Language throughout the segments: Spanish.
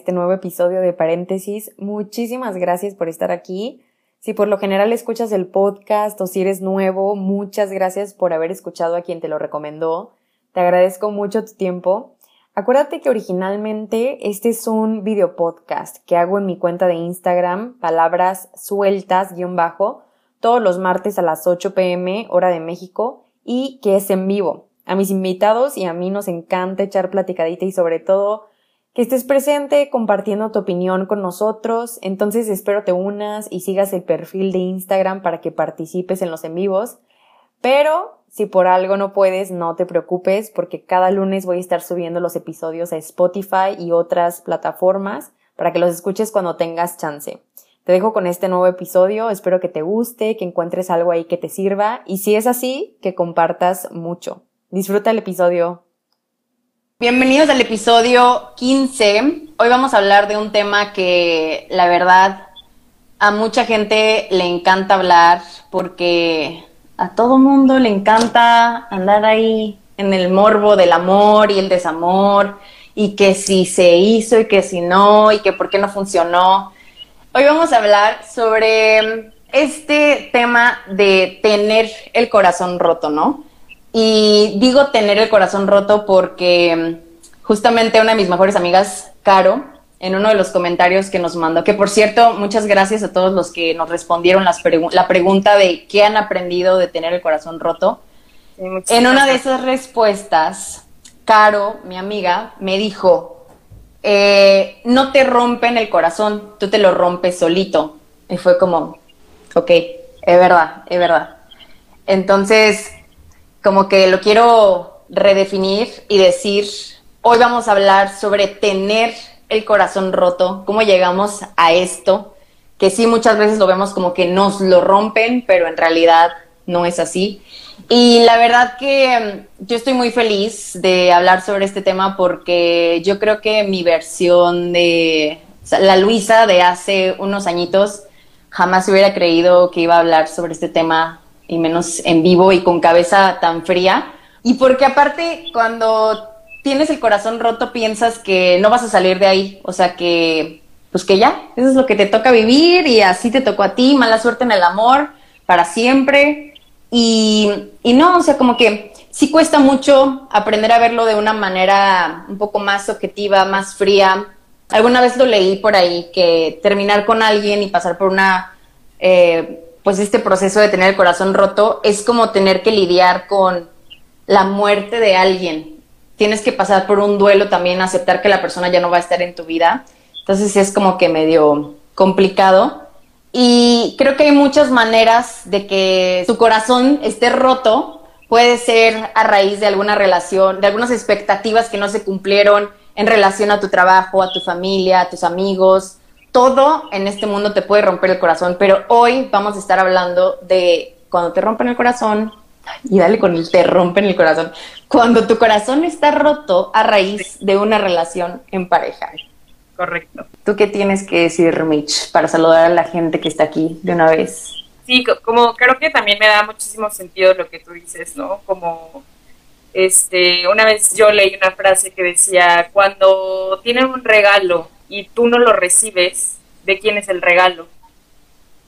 Este nuevo episodio de Paréntesis. Muchísimas gracias por estar aquí. Si por lo general escuchas el podcast o si eres nuevo, muchas gracias por haber escuchado a quien te lo recomendó. Te agradezco mucho tu tiempo. Acuérdate que originalmente este es un video podcast que hago en mi cuenta de Instagram, palabras sueltas guion bajo, todos los martes a las 8 pm hora de México y que es en vivo. A mis invitados y a mí nos encanta echar platicadita y sobre todo que estés presente compartiendo tu opinión con nosotros. Entonces espero te unas y sigas el perfil de Instagram para que participes en los en vivos. Pero si por algo no puedes, no te preocupes porque cada lunes voy a estar subiendo los episodios a Spotify y otras plataformas para que los escuches cuando tengas chance. Te dejo con este nuevo episodio, espero que te guste, que encuentres algo ahí que te sirva y si es así, que compartas mucho. Disfruta el episodio. Bienvenidos al episodio 15. Hoy vamos a hablar de un tema que la verdad a mucha gente le encanta hablar porque a todo mundo le encanta andar ahí en el morbo del amor y el desamor y que si se hizo y que si no y que por qué no funcionó. Hoy vamos a hablar sobre este tema de tener el corazón roto, ¿no? Y digo tener el corazón roto porque mm, justamente una de mis mejores amigas, Caro, en uno de los comentarios que nos mandó, que por cierto, muchas gracias a todos los que nos respondieron la pregunta de qué han aprendido de tener el corazón roto. en una de esas respuestas, Caro, mi amiga, me dijo, eh, no te rompen el corazón, tú te lo rompes solito. Y fue como, ok, es verdad, es verdad. Entonces, como que lo quiero redefinir y decir, hoy vamos a hablar sobre tener el corazón roto, cómo llegamos a esto, que sí muchas veces lo vemos como que nos lo rompen, pero en realidad no es así. Y la verdad que mm, yo estoy muy feliz de hablar sobre este tema porque yo creo que mi versión de la Luisa de hace unos añitos jamás hubiera creído que iba a hablar sobre este tema y menos en vivo y con cabeza tan fría. Y porque aparte cuando tienes el corazón roto piensas que no vas a salir de ahí, o sea que pues que ya, eso es lo que te toca vivir y así te tocó a ti, mala suerte en el amor para siempre. Y, y no, o sea, como que sí cuesta mucho aprender a verlo de una manera un poco más objetiva, más fría. Alguna vez lo leí por ahí, que terminar con alguien y pasar por una eh, pues este proceso de tener el corazón roto es como tener que lidiar con la muerte de alguien. Tienes que pasar por un duelo también, aceptar que la persona ya no va a estar en tu vida. Entonces es como que medio complicado. Y creo que hay muchas maneras de que tu corazón esté roto. Puede ser a raíz de alguna relación, de algunas expectativas que no se cumplieron en relación a tu trabajo, a tu familia, a tus amigos, todo en este mundo te puede romper el corazón, pero hoy vamos a estar hablando de cuando te rompen el corazón, y dale con el te rompen el corazón, cuando tu corazón está roto a raíz de una relación en pareja. Correcto. ¿Tú qué tienes que decir, Mitch, para saludar a la gente que está aquí de una vez? Sí, como creo que también me da muchísimo sentido lo que tú dices, ¿no? Como este, una vez yo leí una frase que decía, cuando tienen un regalo y tú no lo recibes, ¿de quién es el regalo?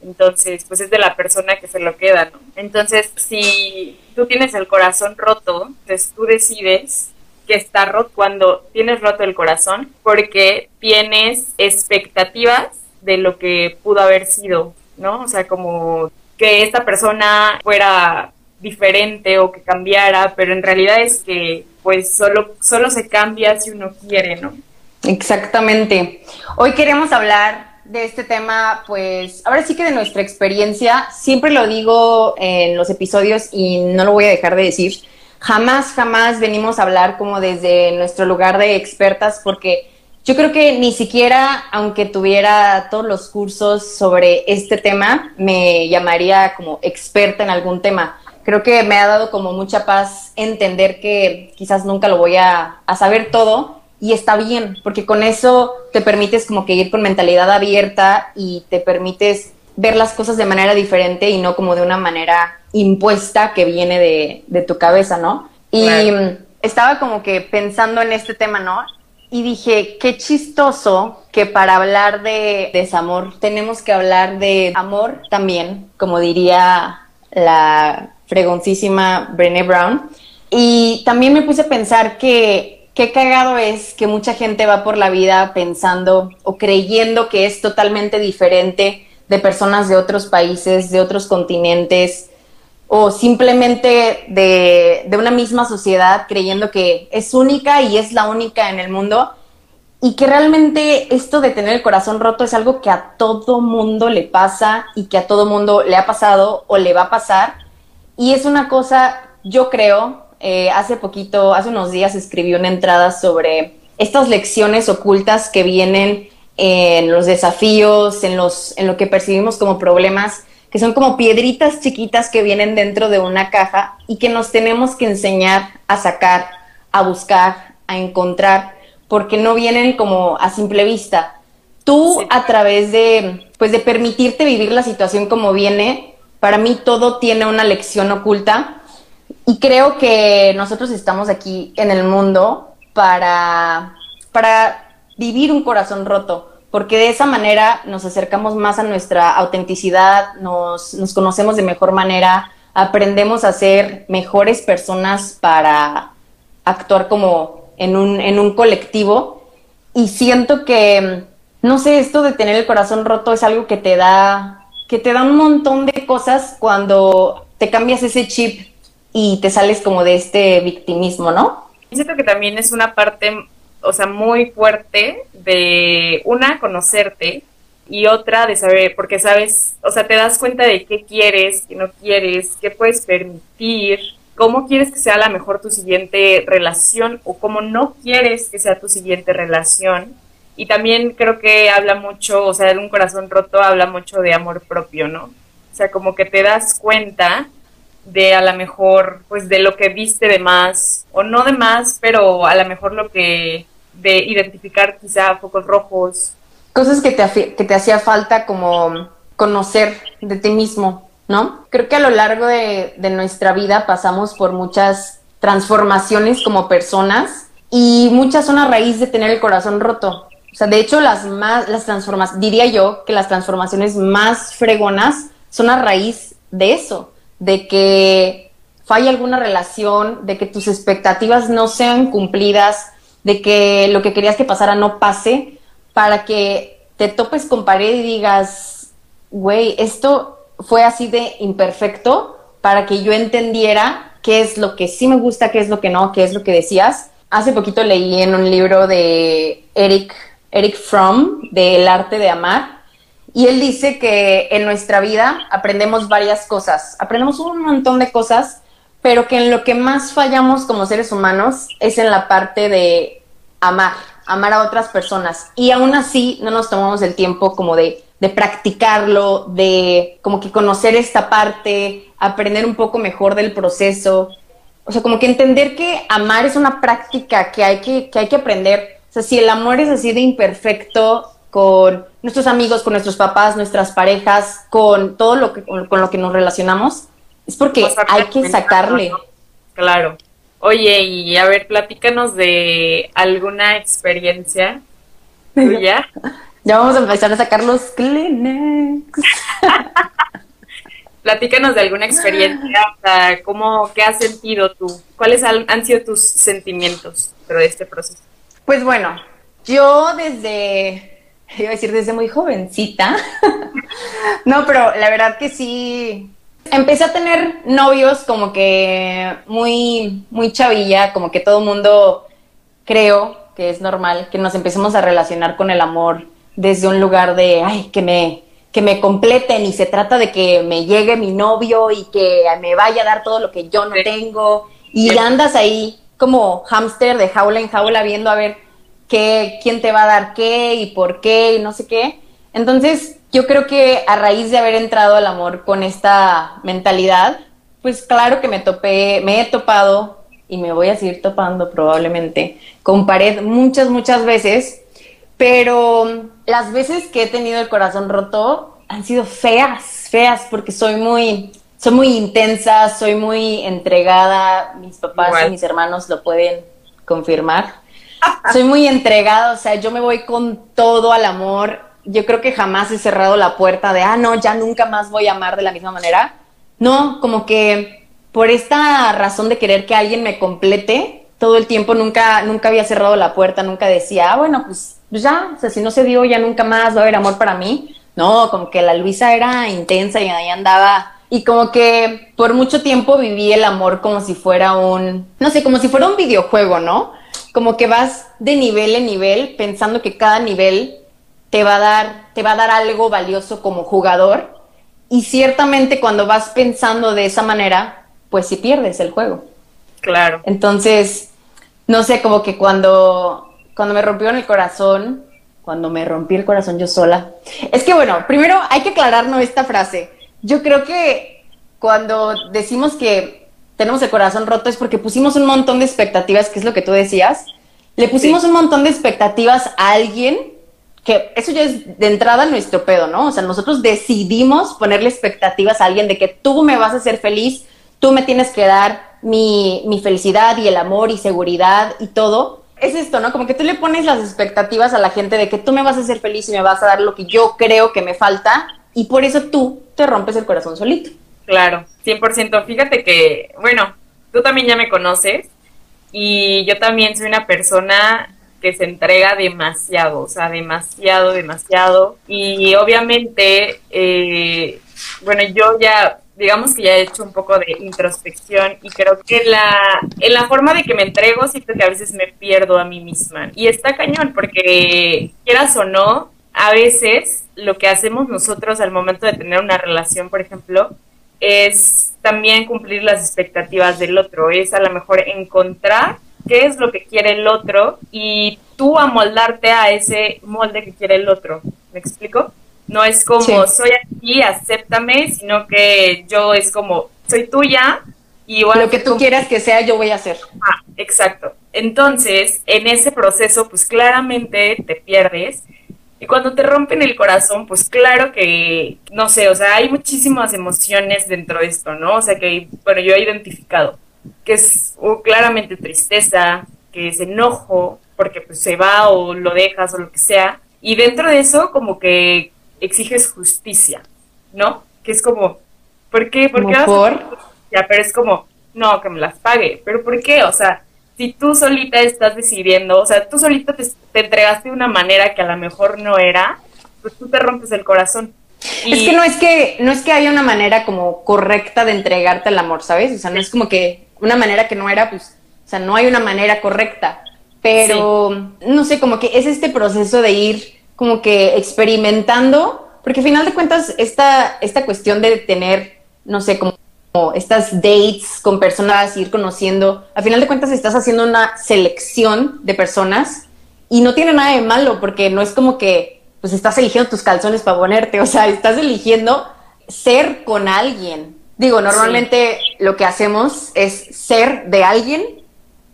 Entonces, pues es de la persona que se lo queda, ¿no? Entonces, si tú tienes el corazón roto, pues tú decides que está roto cuando tienes roto el corazón, porque tienes expectativas de lo que pudo haber sido, ¿no? O sea, como que esta persona fuera diferente o que cambiara, pero en realidad es que pues solo, solo se cambia si uno quiere, ¿no? Exactamente. Hoy queremos hablar de este tema, pues ahora sí que de nuestra experiencia, siempre lo digo en los episodios y no lo voy a dejar de decir, jamás, jamás venimos a hablar como desde nuestro lugar de expertas porque yo creo que ni siquiera, aunque tuviera todos los cursos sobre este tema, me llamaría como experta en algún tema. Creo que me ha dado como mucha paz entender que quizás nunca lo voy a, a saber todo y está bien, porque con eso te permites como que ir con mentalidad abierta y te permites ver las cosas de manera diferente y no como de una manera impuesta que viene de, de tu cabeza, ¿no? Y estaba como que pensando en este tema, ¿no? Y dije, qué chistoso que para hablar de desamor tenemos que hablar de amor también, como diría la fregoncísima Brené Brown. Y también me puse a pensar que qué cagado es que mucha gente va por la vida pensando o creyendo que es totalmente diferente de personas de otros países, de otros continentes, o simplemente de, de, una misma sociedad creyendo que es única y es la única en el mundo y que realmente esto de tener el corazón roto es algo que a todo mundo le pasa y que a todo mundo le ha pasado o le va a pasar. Y es una cosa, yo creo, eh, hace poquito, hace unos días escribí una entrada sobre estas lecciones ocultas que vienen en los desafíos, en, los, en lo que percibimos como problemas que son como piedritas chiquitas que vienen dentro de una caja y que nos tenemos que enseñar a sacar, a buscar, a encontrar, porque no vienen como a simple vista. Tú a través de, pues de permitirte vivir la situación como viene, para mí todo tiene una lección oculta y creo que nosotros estamos aquí en el mundo para, para vivir un corazón roto porque de esa manera nos acercamos más a nuestra autenticidad, nos, nos conocemos de mejor manera, aprendemos a ser mejores personas para actuar como en un, en un colectivo. Y siento que, no sé, esto de tener el corazón roto es algo que te da, que te da un montón de cosas cuando te cambias ese chip y te sales como de este victimismo, ¿no? Siento que también es una parte o sea, muy fuerte de una, conocerte y otra de saber, porque sabes, o sea, te das cuenta de qué quieres, qué no quieres, qué puedes permitir, cómo quieres que sea la mejor tu siguiente relación o cómo no quieres que sea tu siguiente relación. Y también creo que habla mucho, o sea, de un corazón roto habla mucho de amor propio, ¿no? O sea, como que te das cuenta de a lo mejor, pues de lo que viste de más, o no de más, pero a lo mejor lo que de identificar quizá focos rojos. Cosas que te, que te hacía falta como conocer de ti mismo, ¿no? Creo que a lo largo de, de nuestra vida pasamos por muchas transformaciones como personas y muchas son a raíz de tener el corazón roto. O sea, de hecho, las más, las transformaciones, diría yo que las transformaciones más fregonas son a raíz de eso, de que falla alguna relación, de que tus expectativas no sean cumplidas, de que lo que querías que pasara no pase, para que te topes con pared y digas, güey, esto fue así de imperfecto para que yo entendiera qué es lo que sí me gusta, qué es lo que no, qué es lo que decías. Hace poquito leí en un libro de Eric, Eric Fromm, de El arte de amar, y él dice que en nuestra vida aprendemos varias cosas, aprendemos un montón de cosas pero que en lo que más fallamos como seres humanos es en la parte de amar, amar a otras personas. Y aún así no nos tomamos el tiempo como de, de practicarlo, de como que conocer esta parte, aprender un poco mejor del proceso. O sea, como que entender que amar es una práctica que hay que, que hay que aprender. O sea, si el amor es así de imperfecto con nuestros amigos, con nuestros papás, nuestras parejas, con todo lo que, con lo que nos relacionamos, es porque hay que sacarle. Claro. Oye, y a ver, platícanos de alguna experiencia tuya. ya vamos a empezar a sacar los Kleenex. platícanos de alguna experiencia, o sea, ¿cómo, qué has sentido tú? ¿Cuáles han, han sido tus sentimientos dentro de este proceso? Pues bueno, yo desde, iba a decir desde muy jovencita, no, pero la verdad que sí, empecé a tener novios como que muy, muy chavilla, como que todo el mundo creo que es normal que nos empecemos a relacionar con el amor desde un lugar de, ay, que me, que me completen y se trata de que me llegue mi novio y que me vaya a dar todo lo que yo no tengo y andas ahí como hámster de jaula en jaula viendo a ver qué, quién te va a dar qué y por qué y no sé qué. Entonces, yo creo que a raíz de haber entrado al amor con esta mentalidad, pues claro que me topé, me he topado y me voy a seguir topando probablemente con pared muchas, muchas veces, pero las veces que he tenido el corazón roto han sido feas, feas, porque soy muy, soy muy intensa, soy muy entregada, mis papás y mis hermanos lo pueden confirmar. Soy muy entregada, o sea, yo me voy con todo al amor. Yo creo que jamás he cerrado la puerta de, ah, no, ya nunca más voy a amar de la misma manera. No, como que por esta razón de querer que alguien me complete, todo el tiempo nunca, nunca había cerrado la puerta, nunca decía, ah, bueno, pues, pues ya, o sea, si no se dio, ya nunca más va a haber amor para mí. No, como que la Luisa era intensa y ahí andaba. Y como que por mucho tiempo viví el amor como si fuera un, no sé, como si fuera un videojuego, ¿no? Como que vas de nivel en nivel pensando que cada nivel te va a dar, te va a dar algo valioso como jugador. Y ciertamente cuando vas pensando de esa manera, pues sí pierdes el juego. Claro. Entonces, no sé, como que cuando, cuando me rompió en el corazón, cuando me rompí el corazón yo sola. Es que bueno, primero hay que aclararnos esta frase. Yo creo que cuando decimos que tenemos el corazón roto es porque pusimos un montón de expectativas, que es lo que tú decías. Le pusimos un montón de expectativas a alguien que eso ya es de entrada nuestro pedo, ¿no? O sea, nosotros decidimos ponerle expectativas a alguien de que tú me vas a hacer feliz, tú me tienes que dar mi, mi felicidad y el amor y seguridad y todo es esto, ¿no? Como que tú le pones las expectativas a la gente de que tú me vas a hacer feliz y me vas a dar lo que yo creo que me falta y por eso tú te rompes el corazón solito. Claro, 100%. Fíjate que, bueno, tú también ya me conoces y yo también soy una persona que se entrega demasiado, o sea, demasiado, demasiado. Y obviamente, eh, bueno, yo ya digamos que ya he hecho un poco de introspección y creo que la, en la forma de que me entrego siento que a veces me pierdo a mí misma. Y está cañón porque quieras o no, a veces lo que hacemos nosotros al momento de tener una relación, por ejemplo, es también cumplir las expectativas del otro, es a lo mejor encontrar qué es lo que quiere el otro y tú amoldarte a ese molde que quiere el otro. ¿Me explico? No es como soy aquí, acéptame, sino que yo es como soy tuya y igual lo que tú quieras que sea yo voy a hacer. Ah, exacto. Entonces, en ese proceso, pues claramente te pierdes. Y cuando te rompen el corazón, pues claro que, no sé, o sea, hay muchísimas emociones dentro de esto, ¿no? O sea, que, bueno, yo he identificado que es claramente tristeza, que es enojo, porque pues se va o lo dejas o lo que sea. Y dentro de eso, como que exiges justicia, ¿no? Que es como, ¿por qué? ¿Por qué por? Ya, pero es como, no, que me las pague. ¿Pero por qué? O sea, si tú solita estás decidiendo, o sea, tú solita te, entregaste de una manera que a lo mejor no era, pues tú te rompes el corazón. Es que no es que no es que haya una manera como correcta de entregarte el amor, ¿sabes? O sea, no es como que una manera que no era, pues, o sea, no hay una manera correcta, pero no sé, como que es este proceso de ir como que experimentando, porque al final de cuentas esta, esta cuestión de tener, no sé, como, estas dates con personas, ir conociendo, al final de cuentas estás haciendo una selección de personas y no tiene nada de malo, porque no es como que pues estás eligiendo tus calzones para ponerte, o sea, estás eligiendo ser con alguien. Digo, normalmente lo que hacemos es ser de alguien,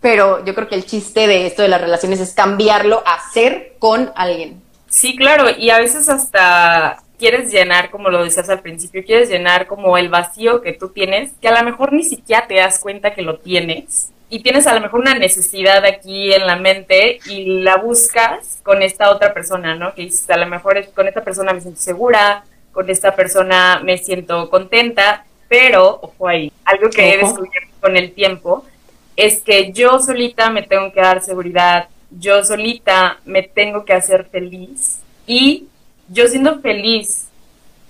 pero yo creo que el chiste de esto de las relaciones es cambiarlo a ser con alguien. Sí, claro, y a veces hasta quieres llenar, como lo decías al principio, quieres llenar como el vacío que tú tienes, que a lo mejor ni siquiera te das cuenta que lo tienes. Y tienes a lo mejor una necesidad aquí en la mente y la buscas con esta otra persona, ¿no? Que dices, a lo mejor con esta persona me siento segura, con esta persona me siento contenta, pero, ojo ahí, algo que he descubierto con el tiempo es que yo solita me tengo que dar seguridad, yo solita me tengo que hacer feliz y yo siendo feliz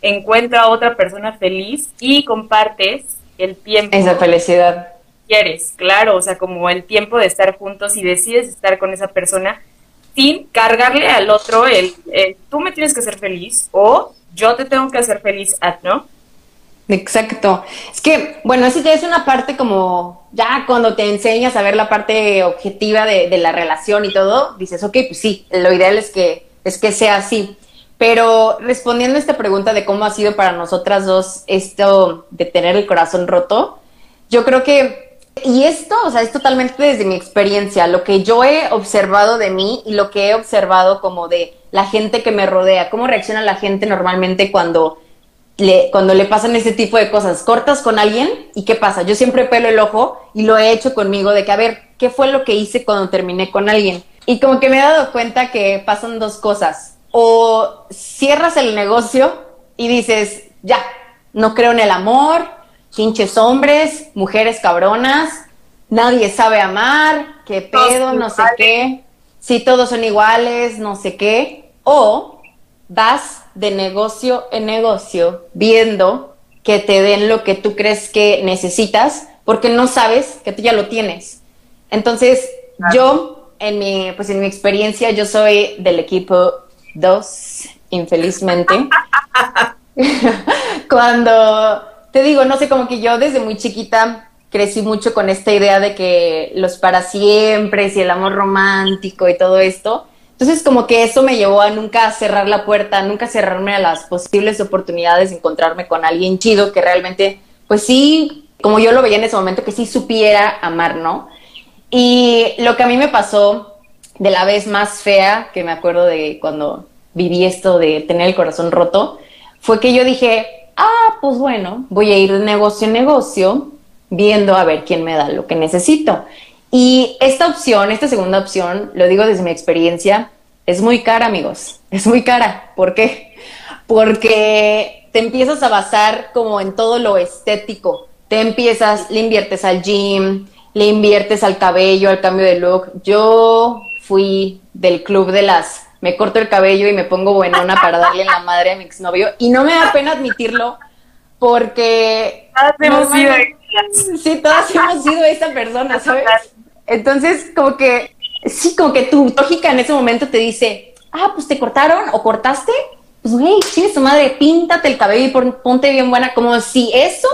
encuentro a otra persona feliz y compartes el tiempo. Esa felicidad. Quieres, claro, o sea, como el tiempo de estar juntos y decides estar con esa persona sin cargarle al otro el, tú me tienes que hacer feliz o yo te tengo que hacer feliz, ¿no? Exacto. Es que, bueno, eso ya es una parte como, ya cuando te enseñas a ver la parte objetiva de, de, la relación y todo, dices, ok, pues sí, lo ideal es que, es que sea así. Pero respondiendo a esta pregunta de cómo ha sido para nosotras dos esto de tener el corazón roto, yo creo que, y esto, o sea, es totalmente desde mi experiencia, lo que yo he observado de mí y lo que he observado como de la gente que me rodea, cómo reacciona la gente normalmente cuando le, cuando le pasan ese tipo de cosas. Cortas con alguien y ¿qué pasa? Yo siempre pelo el ojo y lo he hecho conmigo de que, a ver, ¿qué fue lo que hice cuando terminé con alguien? Y como que me he dado cuenta que pasan dos cosas o cierras el negocio y dices, ya, no creo en el amor, pinches hombres, mujeres cabronas, nadie sabe amar, qué pedo, no sé qué, si todos son iguales, no sé qué, o vas de negocio en negocio viendo que te den lo que tú crees que necesitas porque no sabes que tú ya lo tienes. Entonces, yo, en mi, pues en mi experiencia, yo soy del equipo dos, infelizmente. Cuando te digo, no sé, como que yo desde muy chiquita crecí mucho con esta idea de que los para siempre y el amor romántico y todo esto. Entonces, como que eso me llevó a nunca cerrar la puerta, nunca cerrarme a las posibles oportunidades de encontrarme con alguien chido que realmente, pues sí, como yo lo veía en ese momento, que sí supiera amar, ¿no? Y lo que a mí me pasó de la vez más fea, que me acuerdo de cuando viví esto de tener el corazón roto, fue que yo dije, ah, pues bueno, voy a ir de negocio en negocio viendo a ver quién me da lo que necesito. Y esta opción, esta segunda opción, lo digo desde mi experiencia, es muy cara, amigos. Es muy cara. ¿Por qué? Porque te empiezas a basar como en todo lo estético. Te empiezas, le inviertes al gym, le inviertes al cabello, al cambio de look. Yo fui del club de las me corto el cabello y me pongo buenona para darle la madre a mi exnovio. Y no me da pena admitirlo porque... Todas hemos sido Sí, todas hemos sido esa persona, ¿sabes? Entonces, como que, sí, como que tu lógica en ese momento te dice, ah, pues te cortaron o cortaste, pues güey, sí, su madre, píntate el cabello y ponte bien buena, como si eso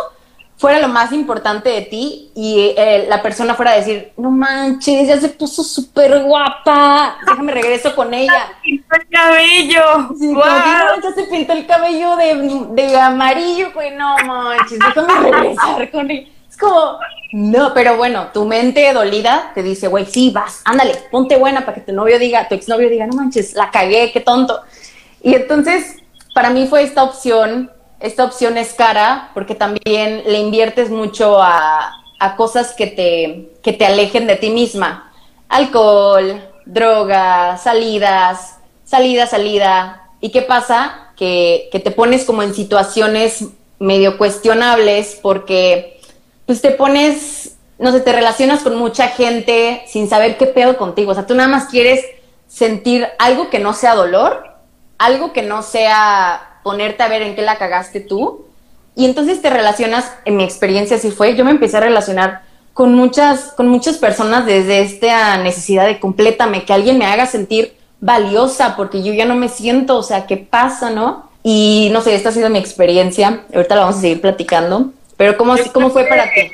fuera lo más importante de ti y eh, la persona fuera a decir, no manches, ya se puso súper guapa, déjame regreso con ella. Se pintó el cabello. Sí, ya se pintó el cabello de, de amarillo, pues no manches, déjame regresar con ella. Es como, no, pero bueno, tu mente dolida te dice, güey, sí, vas, ándale, ponte buena para que tu novio diga, tu exnovio diga, no manches, la cagué, qué tonto. Y entonces, para mí fue esta opción esta opción es cara porque también le inviertes mucho a, cosas que te, que te alejen de ti misma. Alcohol, drogas, salidas, salida, salida. ¿Y qué pasa? Que, que, te pones como en situaciones medio cuestionables porque pues te pones, no sé, te relacionas con mucha gente sin saber qué pedo contigo. O sea, tú nada más quieres sentir algo que no sea dolor, algo que no sea ponerte a ver en qué la cagaste tú. Y entonces te relacionas, en mi experiencia así fue, yo me empecé a relacionar con muchas, con muchas personas desde esta necesidad de complétame, que alguien me haga sentir valiosa, porque yo ya no me siento, o sea, ¿qué pasa, no? Y no sé, esta ha sido mi experiencia, ahorita la vamos a seguir platicando, pero ¿cómo, cómo fue para ti?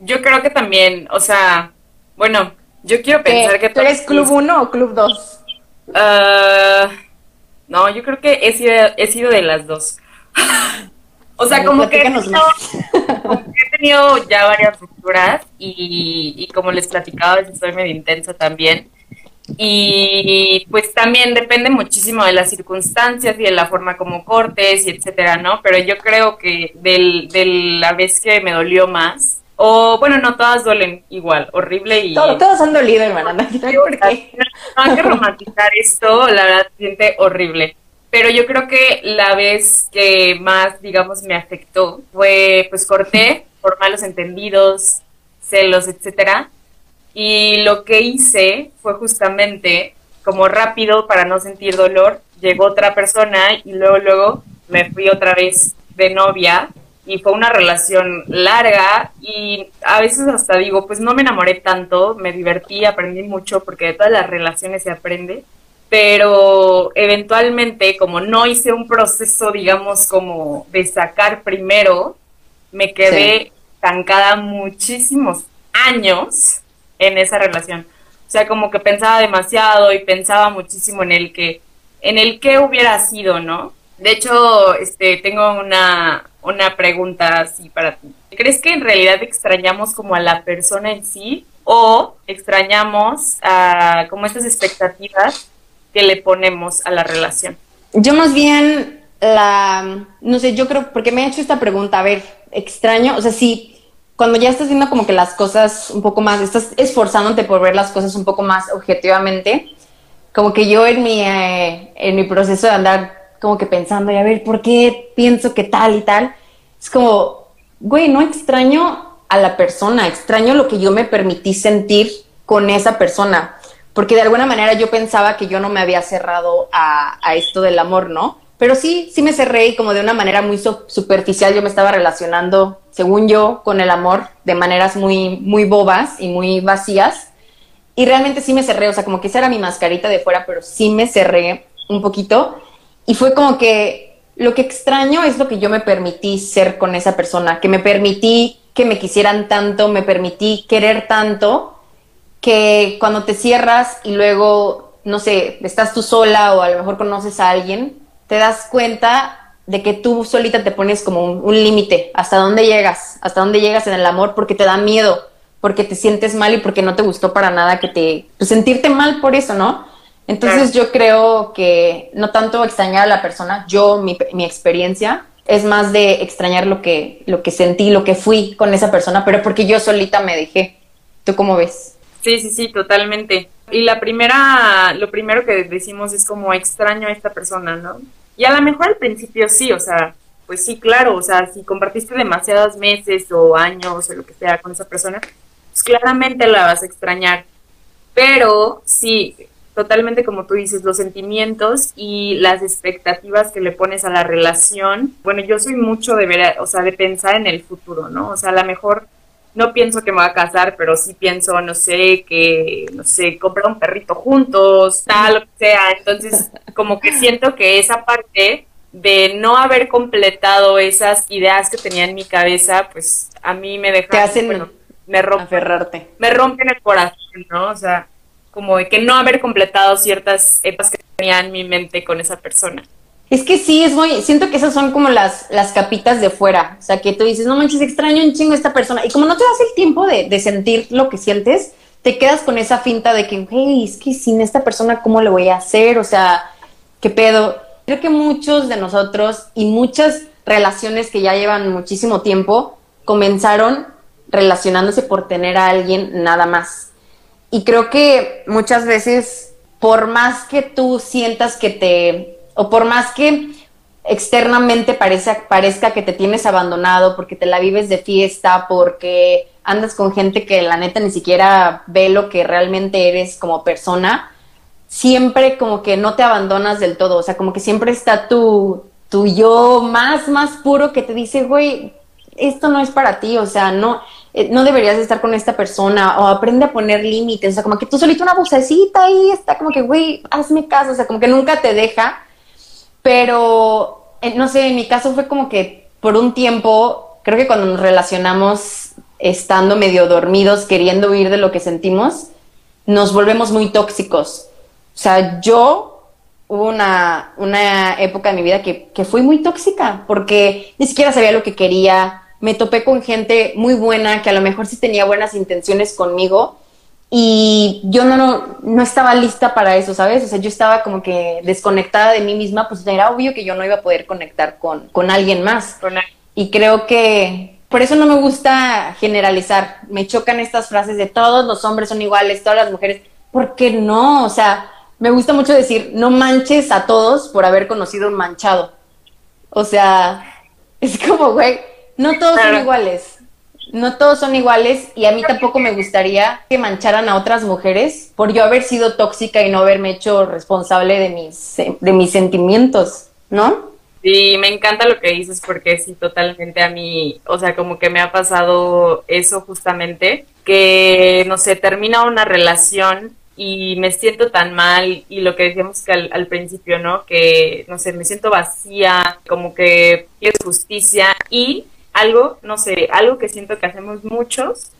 Yo creo que también, o sea, bueno, yo quiero pensar que... ¿Tú eres Club 1 o Club 2? Uh, no, yo creo que he sido, he sido de las dos. o sea, como que, he tenido, ya varias rupturas y, y como les platicaba, a veces soy medio intensa también. Y pues también depende muchísimo de las circunstancias y de la forma como cortes y etcétera, ¿no? Pero yo creo que del, de la vez que me dolió más o bueno, no todas duelen igual, horrible y... todas han dolido, hermana. No, hay que romantizar esto, la verdad, siente horrible. Pero yo creo que la vez que más, digamos, me afectó fue, pues corté por malos entendidos, celos, etcétera. Y lo que hice fue justamente, como rápido, para no sentir dolor, llegó otra persona y luego, luego me fui otra vez de novia y fue una relación larga y a veces hasta digo, pues no me enamoré tanto, me divertí, aprendí mucho porque de todas las relaciones se aprende, pero eventualmente, como no hice un proceso, digamos, como de sacar primero, me quedé estancada muchísimos años en esa relación. O sea, como que pensaba demasiado y pensaba muchísimo en el que, en el que hubiera sido, ¿no? De hecho, este, tengo una, una pregunta así para ti. ¿Crees que en realidad extrañamos como a la persona en sí o extrañamos como estas expectativas que le ponemos a la relación? Yo más bien la, no sé, yo creo, porque me he hecho esta pregunta, a ver, extraño, o sea, si cuando ya estás viendo como que las cosas un poco más, estás esforzándote por ver las cosas un poco más objetivamente, como que yo en mi, eh, en mi proceso de andar como que pensando, y a ver, ¿por qué pienso que tal y tal? Es como, güey, no extraño a la persona, extraño lo que yo me permití sentir con esa persona, porque de alguna manera yo pensaba que yo no me había cerrado a, a esto del amor, ¿no? Pero sí, sí me cerré y como de una manera muy superficial yo me estaba relacionando, según yo, con el amor de maneras muy, muy bobas y muy vacías. Y realmente sí me cerré, o sea, como que esa era mi mascarita de fuera, pero sí me cerré un poquito. Y fue como que lo que extraño es lo que yo me permití ser con esa persona, que me permití que me quisieran tanto, me permití querer tanto, que cuando te cierras y luego, no sé, estás tú sola o a lo mejor conoces a alguien, te das cuenta de que tú solita te pones como un, límite, hasta dónde llegas, hasta dónde llegas en el amor, porque te da miedo, porque te sientes mal y porque no te gustó para nada que te, pues, sentirte mal por eso, ¿no? Entonces yo creo que no tanto extrañar a la persona, yo, mi, mi experiencia, es más de extrañar lo que, lo que sentí, lo que fui con esa persona, pero porque yo solita me dejé. ¿Tú cómo ves? Sí, sí, sí, totalmente. Y la primera, lo primero que decimos es como extraño a esta persona, ¿no? Y a lo mejor al principio sí, o sea, pues sí, claro, o sea, si compartiste demasiados meses o años o lo que sea con esa persona, pues claramente la vas a extrañar. Pero sí, totalmente como tú dices, los sentimientos y las expectativas que le pones a la relación. Bueno, yo soy mucho de ver, o sea, de pensar en el futuro, ¿no? O sea, a lo mejor no pienso que me va a casar, pero sí pienso, no sé, que, no sé, comprar un perrito juntos, tal, lo que sea. Entonces, como que siento que esa parte de no haber completado esas ideas que tenía en mi cabeza, pues a mí me deja... Te hacen me rompen, aferrarte. Me rompen el corazón, ¿no? O sea, como de que no haber completado ciertas etapas que tenía en mi mente con esa persona. Es que sí, es muy, siento que esas son como las, las capitas de fuera, o sea, que tú dices, no manches, extraño un chingo esta persona, y como no te das el tiempo de, de sentir lo que sientes, te quedas con esa finta de que, hey, es que sin esta persona, ¿cómo le voy a hacer? O sea, ¿qué pedo? Creo que muchos de nosotros y muchas relaciones que ya llevan muchísimo tiempo comenzaron relacionándose por tener a alguien nada más. Y creo que muchas veces, por más que tú sientas que te o por más que externamente parezca, parezca que te tienes abandonado porque te la vives de fiesta, porque andas con gente que la neta ni siquiera ve lo que realmente eres como persona, siempre como que no te abandonas del todo, o sea, como que siempre está tu, tu yo más, más puro que te dice, güey, esto no es para ti, o sea, no, eh, no deberías estar con esta persona, o aprende a poner límites, o sea, como que tú solito una vocecita ahí está como que, güey, hazme caso, o sea, como que nunca te deja pero, eh, no sé, en mi caso fue como que por un tiempo, creo que cuando nos relacionamos estando medio dormidos, queriendo huir de lo que sentimos, nos volvemos muy tóxicos. O sea, yo hubo una, una época de mi vida que, que fui muy tóxica porque ni siquiera sabía lo que quería. Me topé con gente muy buena que a lo mejor sí tenía buenas intenciones conmigo, y yo no, no, estaba lista para eso, ¿sabes? O sea, yo estaba como que desconectada de mí misma, pues era obvio que yo no iba a poder conectar con, con alguien más. Y creo que por eso no me gusta generalizar. Me chocan estas frases de todos los hombres son iguales, todas las mujeres. ¿Por qué no? O sea, me gusta mucho decir, no manches a todos por haber conocido un manchado. O sea, es como, güey, no todos son iguales no todos son iguales y a mí tampoco me gustaría que mancharan a otras mujeres por yo haber sido tóxica y no haberme hecho responsable de mis, de mis sentimientos, ¿no? Sí, me encanta lo que dices porque sí, totalmente a mí, o sea, como que me ha pasado eso justamente, que, no sé, termina una relación y me siento tan mal y lo que decíamos que al, principio, ¿no? Que, no sé, me siento vacía, como que quiero justicia y algo, no sé, algo que siento que hacemos muchos,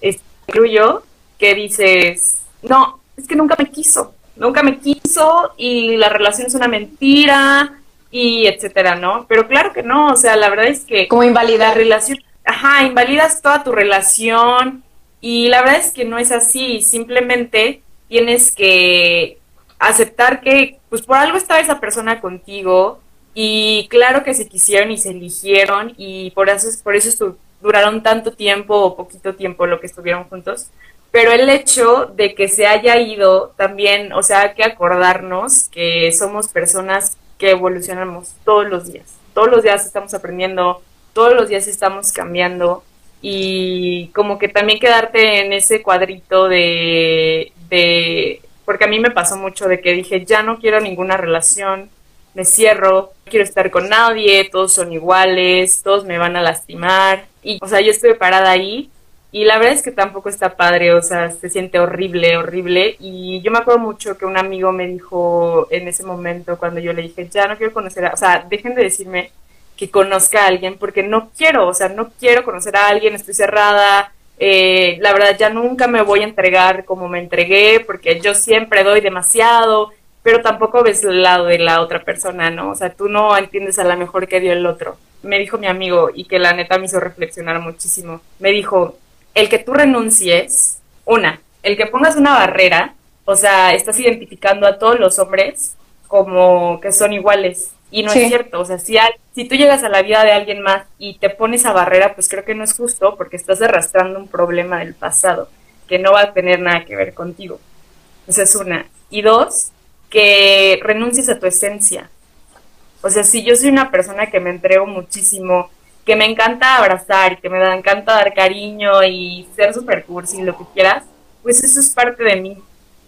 incluyo, que dices, no, es que nunca me quiso, nunca me quiso y la relación es una mentira y etcétera, ¿no? Pero claro que no, o sea, la verdad es que... Como invalidar. relación, ajá, invalidas toda tu relación y la verdad es que no es así, simplemente tienes que aceptar que pues por algo estaba esa persona contigo y claro que se quisieron y se eligieron y por eso por eso duraron tanto tiempo o poquito tiempo lo que estuvieron juntos. Pero el hecho de que se haya ido también o sea hay que acordarnos que somos personas que evolucionamos todos los días. Todos los días estamos aprendiendo todos los días estamos cambiando y como que también quedarte en ese cuadrito de, de, porque a mí me pasó mucho de que dije, ya no quiero ninguna relación, me cierro, no quiero estar con nadie, todos son iguales, todos me van a lastimar, y, o sea, yo estuve parada ahí y la verdad es que tampoco está padre, o sea, se siente horrible, horrible. Y yo me acuerdo mucho que un amigo me dijo en ese momento cuando yo le dije, ya no quiero conocer, a, o sea, dejen de decirme que conozca a alguien, porque no quiero, o sea, no quiero conocer a alguien, estoy cerrada, eh, la verdad ya nunca me voy a entregar como me entregué, porque yo siempre doy demasiado, pero tampoco ves el lado de la otra persona, ¿no? O sea, tú no entiendes a la mejor que dio el otro. Me dijo mi amigo, y que la neta me hizo reflexionar muchísimo, me dijo, el que tú renuncies, una, el que pongas una barrera, o sea, estás identificando a todos los hombres como que son iguales, y no es cierto, o sea, si, si tú llegas a la vida de alguien más y te pones a barrera, pues creo que no es justo porque estás arrastrando un problema del pasado que no va a tener nada que ver contigo. Esa es una. Y dos, que renuncies a tu esencia. O sea, si yo soy una persona que me entrego muchísimo, que me encanta abrazar y que me encanta dar cariño y ser super cursi, lo que quieras, pues eso es parte de mí.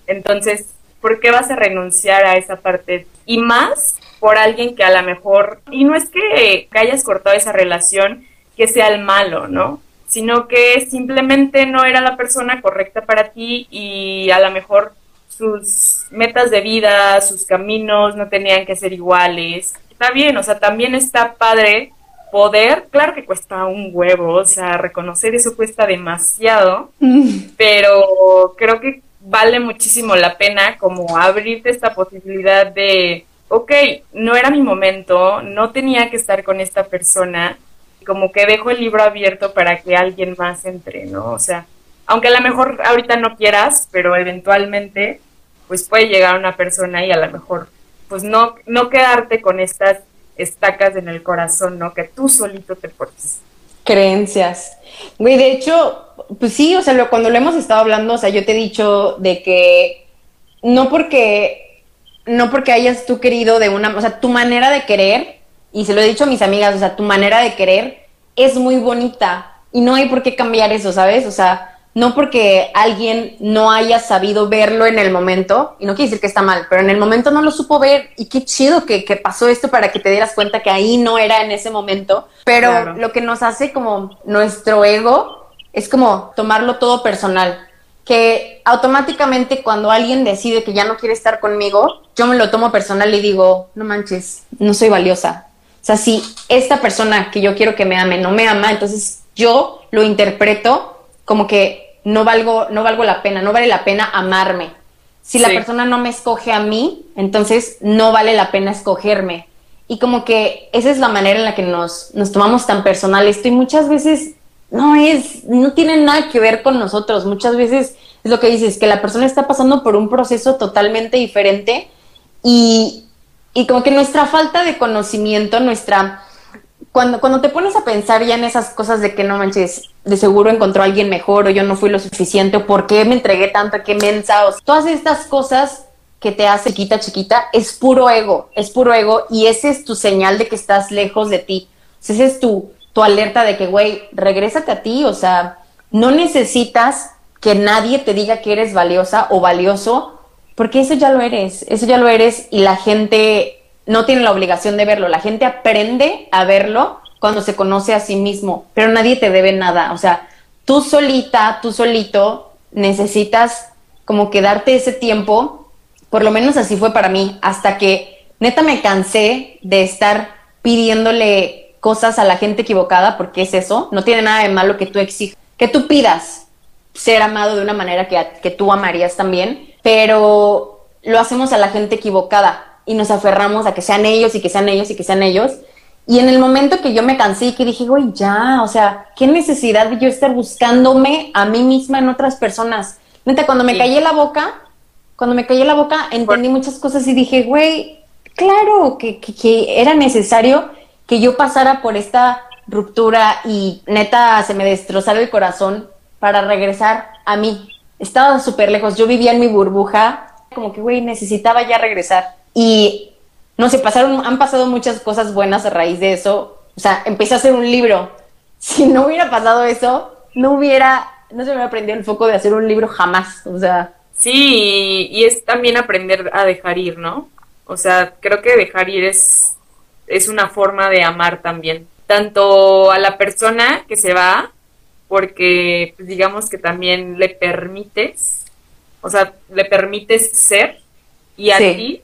Entonces, ¿por qué vas a renunciar a esa parte? Y más por alguien que a lo mejor, y no es que, hayas cortado esa relación, que sea el malo, ¿no? Sino que simplemente no era la persona correcta para ti y a lo mejor sus metas de vida, sus caminos no tenían que ser iguales. Está bien, o sea, también está padre poder, claro que cuesta un huevo, o sea, reconocer eso cuesta demasiado, pero creo que vale muchísimo la pena como abrirte esta posibilidad de ok, no era mi momento, no tenía que estar con esta persona, como que dejo el libro abierto para que alguien más entre, ¿no? O sea, aunque a lo mejor ahorita no quieras, pero eventualmente, pues puede llegar una persona y a lo mejor, pues no, no quedarte con estas estacas en el corazón, ¿no? Que tú solito te pones. Creencias. Güey, de hecho, pues sí, o sea, cuando lo hemos estado hablando, o sea, yo te he dicho de que no porque no porque hayas tú querido de una, o sea, tu manera de querer, y se lo he dicho a mis amigas, o sea, tu manera de querer es muy bonita y no hay por qué cambiar eso, ¿sabes? O sea, no porque alguien no haya sabido verlo en el momento, y no quiere decir que está mal, pero en el momento no lo supo ver y qué chido que, pasó esto para que te dieras cuenta que ahí no era en ese momento, pero lo que nos hace como nuestro ego es como tomarlo todo personal que automáticamente cuando alguien decide que ya no quiere estar conmigo, yo me lo tomo personal y digo, no manches, no soy valiosa. O sea, si esta persona que yo quiero que me ame no me ama, entonces yo lo interpreto como que no valgo, no valgo la pena, no vale la pena amarme. Si la persona no me escoge a mí, entonces no vale la pena escogerme. Y como que esa es la manera en la que nos, nos tomamos tan personal esto y muchas veces no es, no tiene nada que ver con nosotros. Muchas veces es lo que dices, que la persona está pasando por un proceso totalmente diferente y, y como que nuestra falta de conocimiento, nuestra... Cuando, cuando te pones a pensar ya en esas cosas de que no manches, de seguro encontró a alguien mejor o yo no fui lo suficiente o por qué me entregué tanto, qué mensa, o todas estas cosas que te hace chiquita, chiquita, es puro ego, es puro ego y ese es tu señal de que estás lejos de ti. ese es tu, tu alerta de que, güey, regrésate a ti, o sea, no necesitas que nadie te diga que eres valiosa o valioso, porque eso ya lo eres, eso ya lo eres y la gente no tiene la obligación de verlo, la gente aprende a verlo cuando se conoce a sí mismo, pero nadie te debe nada, o sea, tú solita, tú solito necesitas como que darte ese tiempo, por lo menos así fue para mí, hasta que neta me cansé de estar pidiéndole cosas a la gente equivocada, porque es eso, no tiene nada de malo que tú exijas, que tú pidas ser amado de una manera que, que tú amarías también, pero lo hacemos a la gente equivocada y nos aferramos a que sean ellos y que sean ellos y que sean ellos. Y en el momento que yo me cansé y que dije, güey, ya, o sea, qué necesidad de yo estar buscándome a mí misma en otras personas. Neta, cuando me callé la boca, cuando me callé la boca, entendí muchas cosas y dije, güey, claro que, que, era necesario que yo pasara por esta ruptura y neta se me destrozara el corazón para regresar a mí. Estaba súper lejos, yo vivía en mi burbuja, como que, güey, necesitaba ya regresar. Y no sé, pasaron, han pasado muchas cosas buenas a raíz de eso. O sea, empecé a hacer un libro. Si no hubiera pasado eso, no hubiera, no se me hubiera aprendido el foco de hacer un libro jamás. O sea. Sí, y es también aprender a dejar ir, ¿no? O sea, creo que dejar ir es, es una forma de amar también. Tanto a la persona que se va, porque pues, digamos que también le permites, o sea, le permites ser, y a ti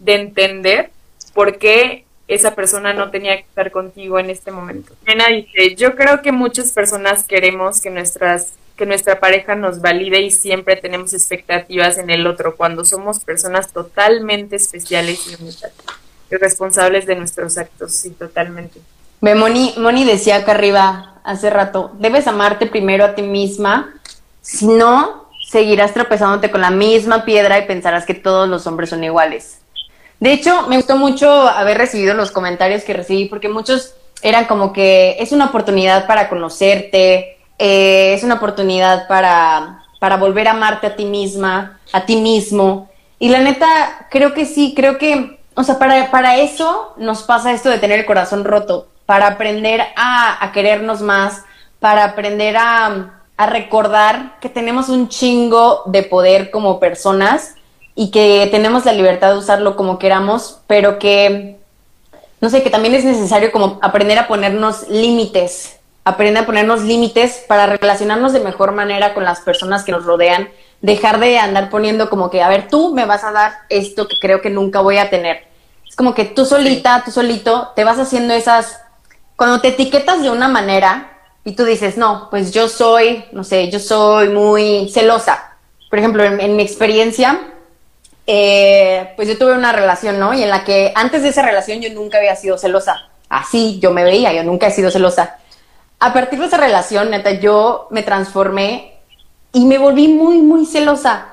de entender por qué esa persona no tenía que estar contigo en este momento. Nena dice, yo creo que muchas personas queremos que nuestras que nuestra pareja nos valide y siempre tenemos expectativas en el otro cuando somos personas totalmente especiales y responsables de nuestros actos, sí, totalmente. Ve, Moni, Moni decía acá arriba hace rato, debes amarte primero a ti misma, si no, seguirás tropezándote con la misma piedra y pensarás que todos los hombres son iguales. De hecho, me gustó mucho haber recibido los comentarios que recibí porque muchos eran como que es una oportunidad para conocerte, eh, es una oportunidad para, para volver a amarte a ti misma, a ti mismo. Y la neta, creo que sí, creo que, o sea, para, para eso nos pasa esto de tener el corazón roto, para aprender a, a querernos más, para aprender a, a recordar que tenemos un chingo de poder como personas y que tenemos la libertad de usarlo como queramos, pero que, no sé, que también es necesario como aprender a ponernos límites, aprender a ponernos límites para relacionarnos de mejor manera con las personas que nos rodean, dejar de andar poniendo como que, a ver, tú me vas a dar esto que creo que nunca voy a tener. Es como que tú solita, tú solito, te vas haciendo esas, cuando te etiquetas de una manera y tú dices, no, pues yo soy, no sé, yo soy muy celosa. Por ejemplo, en mi experiencia, eh, pues yo tuve una relación, ¿no? Y en la que antes de esa relación yo nunca había sido celosa. Así yo me veía, yo nunca he sido celosa. A partir de esa relación, neta, yo me transformé y me volví muy, muy celosa.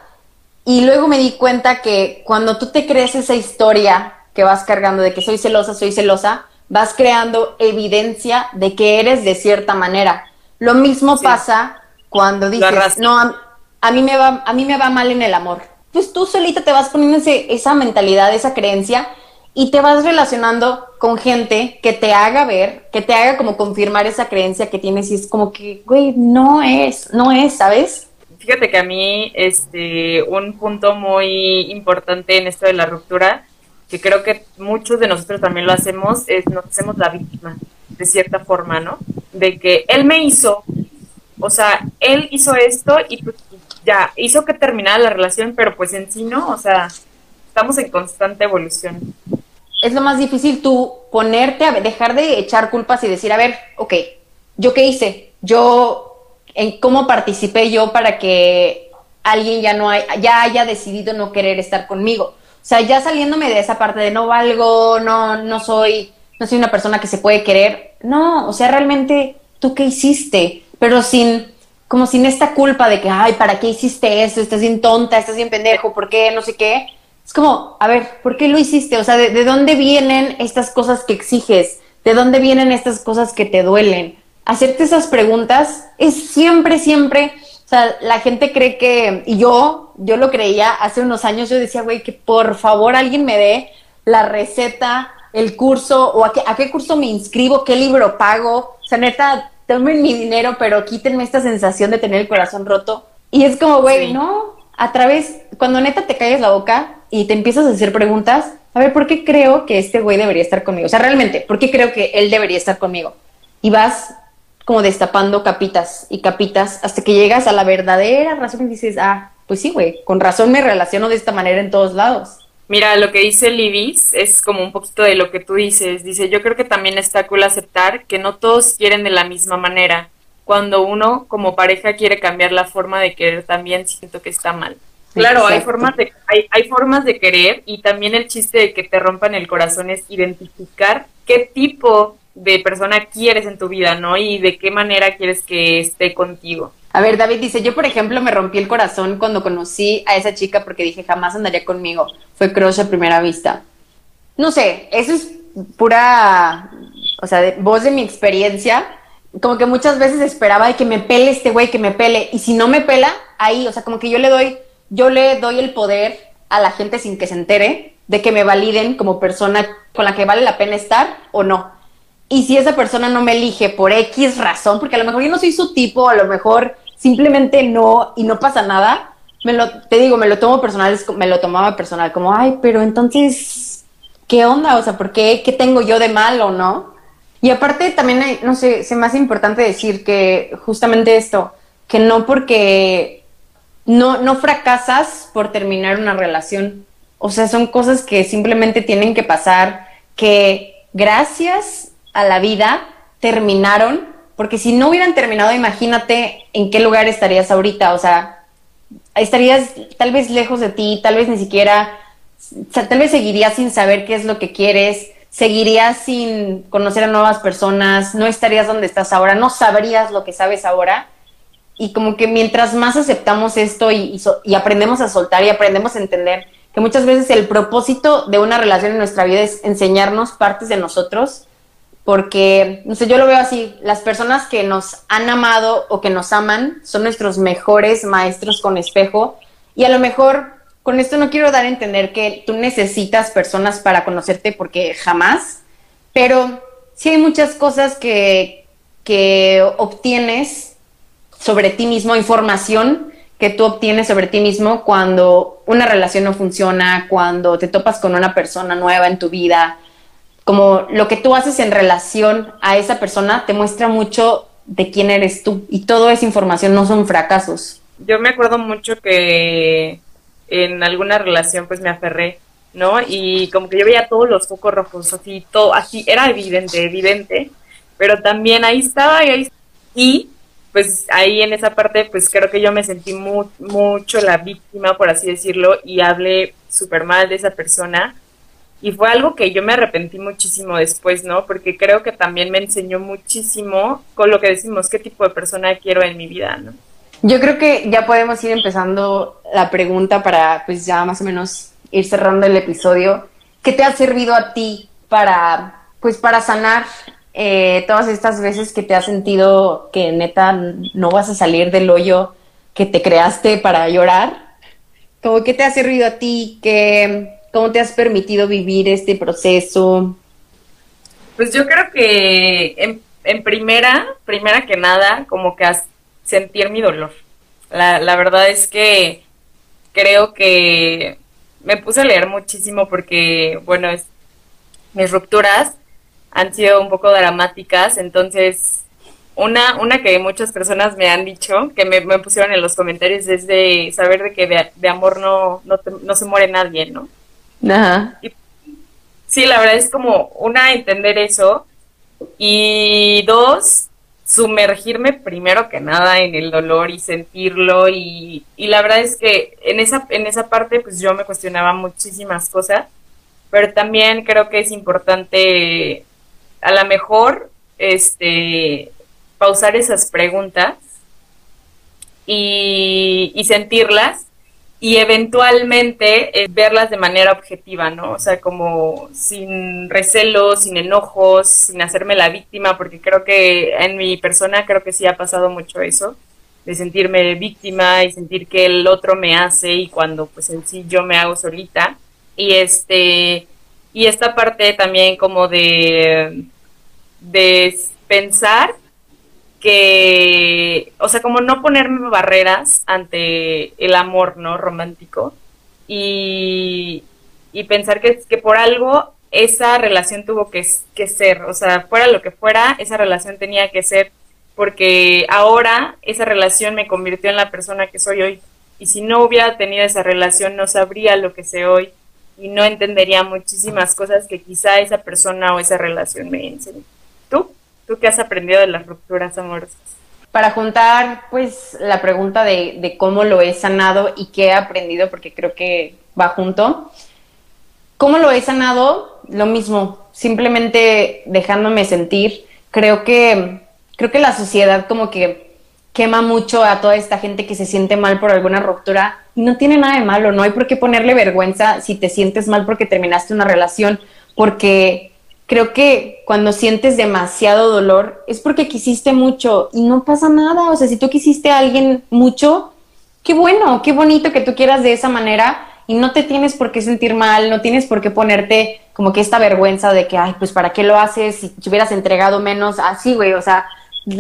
Y luego me di cuenta que cuando tú te crees esa historia que vas cargando de que soy celosa, soy celosa, vas creando evidencia de que eres de cierta manera. Lo mismo pasa cuando dices, no, a, mí me va, a mí me va mal en el amor pues tú solita te vas poniendo esa mentalidad, esa creencia y te vas relacionando con gente que te haga ver, que te haga como confirmar esa creencia que tienes y es como que, güey, no es, no es, ¿sabes? Fíjate que a mí, este, un punto muy importante en esto de la ruptura, que creo que muchos de nosotros también lo hacemos, es nos hacemos la víctima, de cierta forma, ¿no? De que él me hizo, o sea, él hizo esto y pues ya hizo que terminara la relación, pero pues en sí no, o sea, estamos en constante evolución. Es lo más difícil tú ponerte a dejar de echar culpas y decir, a ver, ok, ¿yo qué hice? Yo, ¿en cómo participé yo para que alguien ya no hay, ya haya decidido no querer estar conmigo? O sea, ya saliéndome de esa parte de no valgo, no, no soy, no soy una persona que se puede querer. No, o sea, realmente, ¿tú qué hiciste? Pero sin como sin esta culpa de que, ay, ¿para qué hiciste eso? Estás bien tonta, estás bien pendejo, ¿por qué? No sé qué. Es como, a ver, ¿por qué lo hiciste? O sea, ¿de, dónde vienen estas cosas que exiges? ¿De dónde vienen estas cosas que te duelen? Hacerte esas preguntas es siempre, siempre, o sea, la gente cree que, y yo, yo lo creía hace unos años, yo decía, güey, que por favor alguien me dé la receta, el curso, o a qué, a qué curso me inscribo, qué libro pago. O sea, neta, tomen mi dinero, pero quítenme esta sensación de tener el corazón roto. Y es como, güey, no, a través, cuando neta te calles la boca y te empiezas a hacer preguntas, a ver, ¿por qué creo que este güey debería estar conmigo? O sea, realmente, ¿por qué creo que él debería estar conmigo? Y vas como destapando capitas y capitas hasta que llegas a la verdadera razón y dices, ah, pues sí, güey, con razón me relaciono de esta manera en todos lados. Mira, lo que dice Libis es como un poquito de lo que tú dices. Dice, yo creo que también está cool aceptar que no todos quieren de la misma manera. Cuando uno como pareja quiere cambiar la forma de querer, también siento que está mal. Claro, hay formas, de, hay, hay formas de querer y también el chiste de que te rompan el corazón es identificar qué tipo de persona quieres en tu vida, ¿no? Y de qué manera quieres que esté contigo. A ver, David dice, yo por ejemplo me rompí el corazón cuando conocí a esa chica porque dije jamás andaría conmigo. Fue crush a primera vista. No sé, eso es pura, o sea, voz de mi experiencia. Como que muchas veces esperaba de que me pele este güey, que me pele. Y si no me pela, ahí, o sea, como que yo le doy, yo le doy el poder a la gente sin que se entere de que me validen como persona con la que vale la pena estar o no. Y si esa persona no me elige por X razón, porque a lo mejor yo no soy su tipo, a lo mejor simplemente no y no pasa nada, me lo, te digo, me lo tomo personal, me lo tomaba personal, como, ay, pero entonces, ¿qué onda? O sea, ¿por qué? ¿Qué tengo yo de malo, no? Y aparte también, hay, no sé, se hace importante decir que justamente esto, que no porque no, no fracasas por terminar una relación. O sea, son cosas que simplemente tienen que pasar, que gracias a la vida terminaron, porque si no hubieran terminado, imagínate en qué lugar estarías ahorita, o sea, estarías tal vez lejos de ti, tal vez ni siquiera, tal vez seguirías sin saber qué es lo que quieres, seguirías sin conocer a nuevas personas, no estarías donde estás ahora, no sabrías lo que sabes ahora. Y como que mientras más aceptamos esto y, y aprendemos a soltar y aprendemos a entender que muchas veces el propósito de una relación en nuestra vida es enseñarnos partes de nosotros, porque, no sé, yo lo veo así, las personas que nos han amado o que nos aman son nuestros mejores maestros con espejo y a lo mejor con esto no quiero dar a entender que tú necesitas personas para conocerte porque jamás, pero sí hay muchas cosas que, que obtienes sobre ti mismo, información que tú obtienes sobre ti mismo cuando una relación no funciona, cuando te topas con una persona nueva en tu vida, como lo que tú haces en relación a esa persona te muestra mucho de quién eres tú y todo esa información no son fracasos. Yo me acuerdo mucho que en alguna relación pues me aferré, ¿no? Y como que yo veía todos los focos rojos, así, todo, así, era evidente, evidente, pero también ahí estaba y ahí y pues ahí en esa parte pues creo que yo me sentí mucho la víctima, por así decirlo, y hablé súper mal de esa persona y fue algo que yo me arrepentí muchísimo después, ¿no? Porque creo que también me enseñó muchísimo con lo que decimos, qué tipo de persona quiero en mi vida, ¿no? Yo creo que ya podemos ir empezando la pregunta para, pues ya más o menos ir cerrando el episodio. ¿Qué te ha servido a ti para, pues para sanar eh, todas estas veces que te has sentido que neta no vas a salir del hoyo que te creaste para llorar? ¿Cómo qué te ha servido a ti? que ¿Cómo te has permitido vivir este proceso? Pues yo creo que en, primera, primera que nada, como que sentir mi dolor. La, la verdad es que creo que me puse a leer muchísimo porque, bueno, es, mis rupturas han sido un poco dramáticas, entonces una, una que muchas personas me han dicho, que me, pusieron en los comentarios, es de saber de que de, amor no, no, no se muere nadie, ¿no? Ajá. sí, la verdad es como, una, entender eso, y dos, sumergirme primero que nada en el dolor y sentirlo, y, y la verdad es que en esa, en esa parte, pues yo me cuestionaba muchísimas cosas, pero también creo que es importante, a lo mejor, este, pausar esas preguntas y, y sentirlas y eventualmente eh, verlas de manera objetiva, ¿no? O sea, como sin recelos, sin enojos, sin hacerme la víctima, porque creo que en mi persona creo que sí ha pasado mucho eso, de sentirme víctima y sentir que el otro me hace y cuando pues en sí yo me hago solita. Y este, y esta parte también como de, de pensar que, o sea, como no ponerme barreras ante el amor, ¿no? Romántico. Y, y pensar que, que por algo esa relación tuvo que, que ser, o sea, fuera lo que fuera, esa relación tenía que ser, porque ahora esa relación me convirtió en la persona que soy hoy. y si no hubiera tenido esa relación no sabría lo que sé hoy y no entendería muchísimas cosas que quizá esa persona o esa relación me enseñó. ¿Tú? ¿Tú qué has aprendido de las rupturas amorosas? Para juntar, pues, la pregunta de, cómo lo he sanado y qué he aprendido, porque creo que va junto. ¿Cómo lo he sanado? Lo mismo, simplemente dejándome sentir. Creo que, creo que la sociedad como que quema mucho a toda esta gente que se siente mal por alguna ruptura y no tiene nada de malo, no hay por qué ponerle vergüenza si te sientes mal porque terminaste una relación, porque creo que cuando sientes demasiado dolor es porque quisiste mucho y no pasa nada, o sea, si tú quisiste a alguien mucho, qué bueno, qué bonito que tú quieras de esa manera y no te tienes por qué sentir mal, no tienes por qué ponerte como que esta vergüenza de que, ay, pues para qué lo haces si te hubieras entregado menos, así, güey, o sea,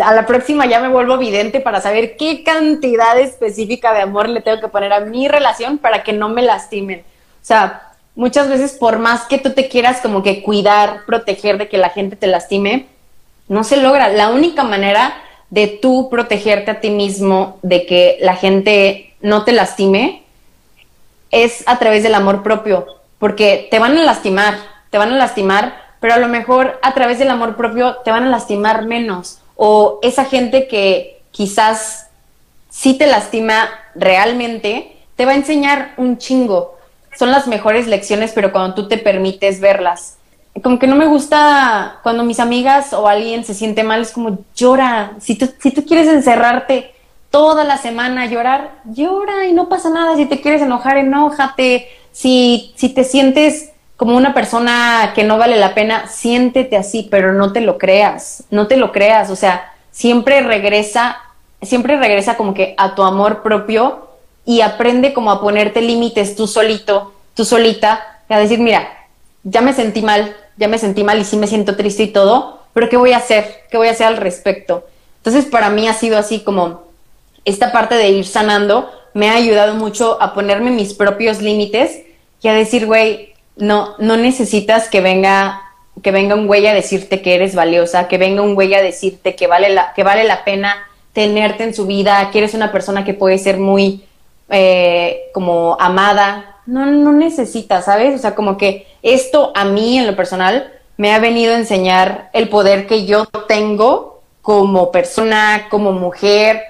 a la próxima ya me vuelvo vidente para saber qué cantidad específica de amor le tengo que poner a mi relación para que no me lastimen. O sea, muchas veces por más que tú te quieras como que cuidar, proteger de que la gente te lastime, no se logra. La única manera de tú protegerte a ti mismo de que la gente no te lastime es a través del amor propio, porque te van a lastimar, te van a lastimar, pero a lo mejor a través del amor propio te van a lastimar menos. O esa gente que quizás sí te lastima realmente, te va a enseñar un chingo. Son las mejores lecciones, pero cuando tú te permites verlas. Como que no me gusta cuando mis amigas o alguien se siente mal, es como llora. Si tú, si tú quieres encerrarte toda la semana a llorar, llora y no pasa nada. Si te quieres enojar, enójate. Si, si te sientes como una persona que no vale la pena, siéntete así, pero no te lo creas, no te lo creas. O sea, siempre regresa, siempre regresa como que a tu amor propio y aprende como a ponerte límites tú solito, tú solita, a decir, mira, ya me sentí mal, ya me sentí mal y sí me siento triste y todo, pero ¿qué voy a hacer? ¿Qué voy a hacer al respecto? Entonces, para mí ha sido así como esta parte de ir sanando me ha ayudado mucho a ponerme mis propios límites y a decir, güey, no, no necesitas que venga, que venga un güey a decirte que eres valiosa, que venga un güey a decirte que vale la, que vale la pena tenerte en su vida, que eres una persona que puede ser muy eh, como amada. No, no necesitas, ¿sabes? O sea, como que esto a mí en lo personal me ha venido a enseñar el poder que yo tengo como persona, como mujer,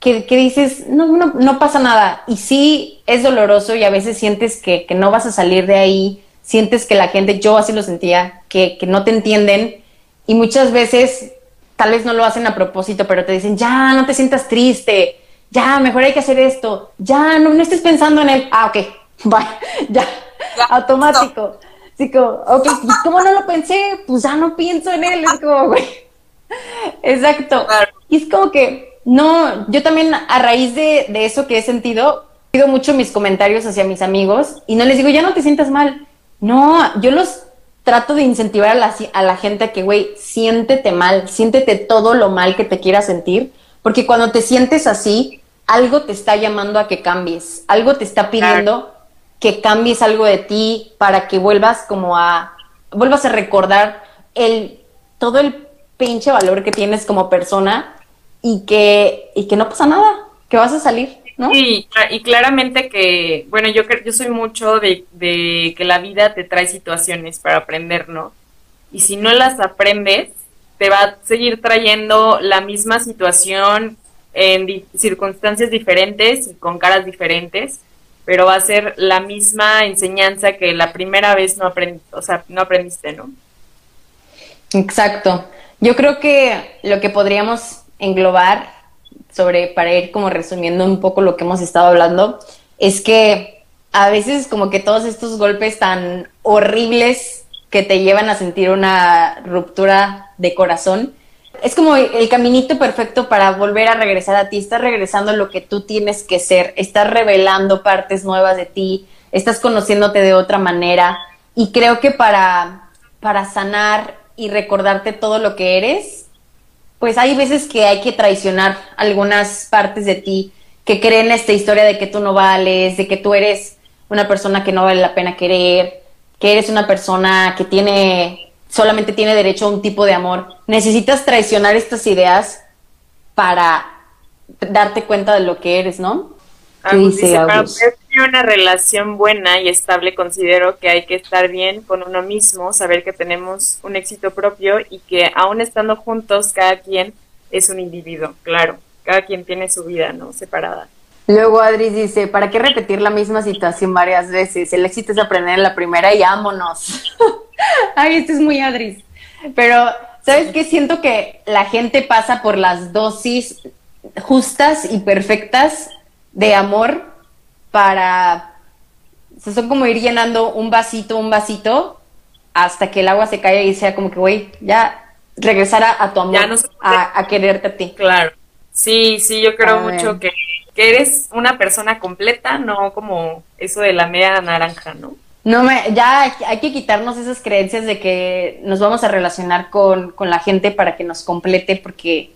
que, dices, no, no, no, pasa nada. Y sí, es doloroso y a veces sientes que, que, no vas a salir de ahí, sientes que la gente, yo así lo sentía, que, que no te entienden y muchas veces tal vez no lo hacen a propósito, pero te dicen, ya, no te sientas triste, ya, mejor hay que hacer esto, ya, no, no estés pensando en él. Ah, ok, bye, ya, automático. Así como, ok, ¿cómo no lo pensé? Pues ya no pienso en él, es como, güey. Exacto. Y es como que no, yo también a raíz de, eso que he sentido, pido mucho mis comentarios hacia mis amigos y no les digo, ya no te sientas mal. No, yo los trato de incentivar a la, a la gente que, güey, siéntete mal, siéntete todo lo mal que te quieras sentir, porque cuando te sientes así, algo te está llamando a que cambies, algo te está pidiendo que cambies algo de ti para que vuelvas como a, vuelvas a recordar el, todo el pinche valor que tienes como persona y que, y que no pasa nada, que vas a salir, ¿no? Y, y claramente que, bueno, yo, yo soy mucho de, de que la vida te trae situaciones para aprender, ¿no? Y si no las aprendes, te va a seguir trayendo la misma situación en circunstancias diferentes y con caras diferentes, pero va a ser la misma enseñanza que la primera vez no o sea, no aprendiste, ¿no? Exacto. Yo creo que lo que podríamos englobar sobre, para ir como resumiendo un poco lo que hemos estado hablando, es que a veces como que todos estos golpes tan horribles que te llevan a sentir una ruptura de corazón, es como el caminito perfecto para volver a regresar a ti, estás regresando a lo que tú tienes que ser, estás revelando partes nuevas de ti, estás conociéndote de otra manera. Y creo que para, para sanar y recordarte todo lo que eres, pues hay veces que hay que traicionar algunas partes de ti que creen esta historia de que tú no vales, de que tú eres una persona que no vale la pena querer, que eres una persona que tiene solamente tiene derecho a un tipo de amor. Necesitas traicionar estas ideas para darte cuenta de lo que eres, ¿no? Agus dice, para poder tener una relación buena y estable considero que hay que estar bien con uno mismo, saber que tenemos un éxito propio y que aún estando juntos cada quien es un individuo, claro, cada quien tiene su vida, ¿no? Separada. Luego Adri dice, ¿para qué repetir la misma situación varias veces? El éxito es aprender en la primera y ámonos. Ay, este es muy Adri. Pero, ¿sabes qué? Siento que la gente pasa por las dosis justas y perfectas de amor para... O son como ir llenando un vasito, un vasito, hasta que el agua se caiga y sea como que, güey, ya regresar a, tu amor, a, quererte a ti. Claro. Sí, sí, yo creo mucho que, que, eres una persona completa, no como eso de la media naranja, ¿no? No me, ya hay que quitarnos esas creencias de que nos vamos a relacionar con, con la gente para que nos complete, porque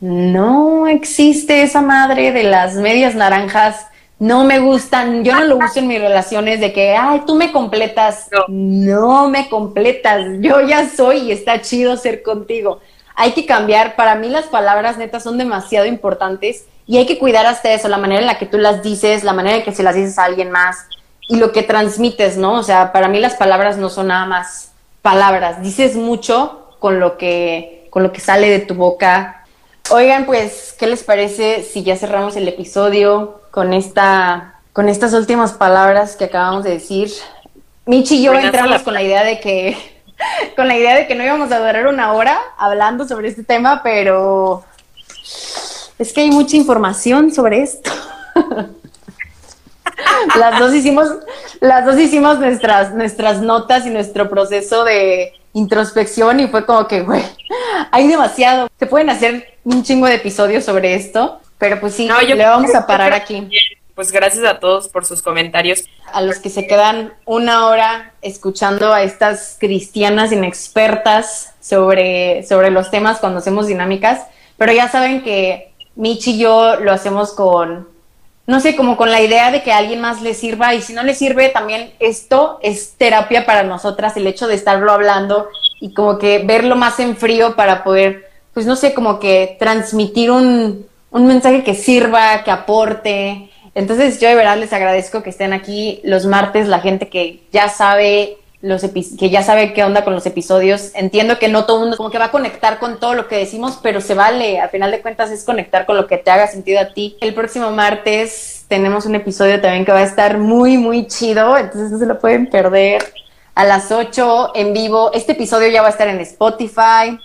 no existe esa madre de las medias naranjas. No me gustan, yo no lo uso en mis relaciones de que, ay, tú me completas. No. me completas, yo ya soy y está chido ser contigo. Hay que cambiar, para mí las palabras netas son demasiado importantes y hay que cuidar hasta eso, la manera en la que tú las dices, la manera en que se las dices a alguien más y lo que transmites, ¿no? O sea, para mí las palabras no son nada más palabras, dices mucho con lo que, con lo que sale de tu boca, Oigan, pues, ¿qué les parece si ya cerramos el episodio con esta, con estas últimas palabras que acabamos de decir? Michi y yo entramos con la idea de que, con la idea de que no íbamos a durar una hora hablando sobre este tema, pero es que hay mucha información sobre esto. las dos hicimos, las dos hicimos nuestras, nuestras notas y nuestro proceso de introspección y fue como que, güey, hay demasiado. Se pueden hacer un chingo de episodios sobre esto, pero pues sí, le vamos a parar aquí. Pues gracias a todos por sus comentarios. A los que se quedan una hora escuchando a estas cristianas inexpertas sobre, sobre los temas cuando hacemos dinámicas, pero ya saben que Michi y yo lo hacemos con no sé, como con la idea de que a alguien más le sirva y si no le sirve también esto es terapia para nosotras, el hecho de estarlo hablando y como que verlo más en frío para poder, pues no sé, como que transmitir un, un mensaje que sirva, que aporte. Entonces yo de verdad les agradezco que estén aquí los martes, la gente que ya sabe los que ya sabe qué onda con los episodios. Entiendo que no todo mundo como que va a conectar con todo lo que decimos, pero se vale. Al final de cuentas es conectar con lo que te haga sentido a ti. El próximo martes tenemos un episodio también que va a estar muy, muy chido, entonces no se lo pueden perder. A las 8 en vivo. Este episodio ya va a estar en Spotify.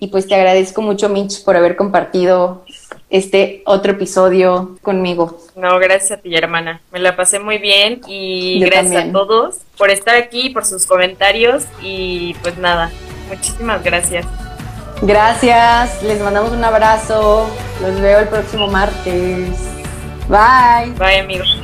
Y pues te agradezco mucho, Mitch, por haber compartido este otro episodio conmigo. No, gracias a ti, hermana. Me la pasé muy bien y gracias a todos por estar aquí, por sus comentarios y pues nada, muchísimas gracias. Gracias, les mandamos un abrazo. Los veo el próximo martes. Bye. Bye, amigos.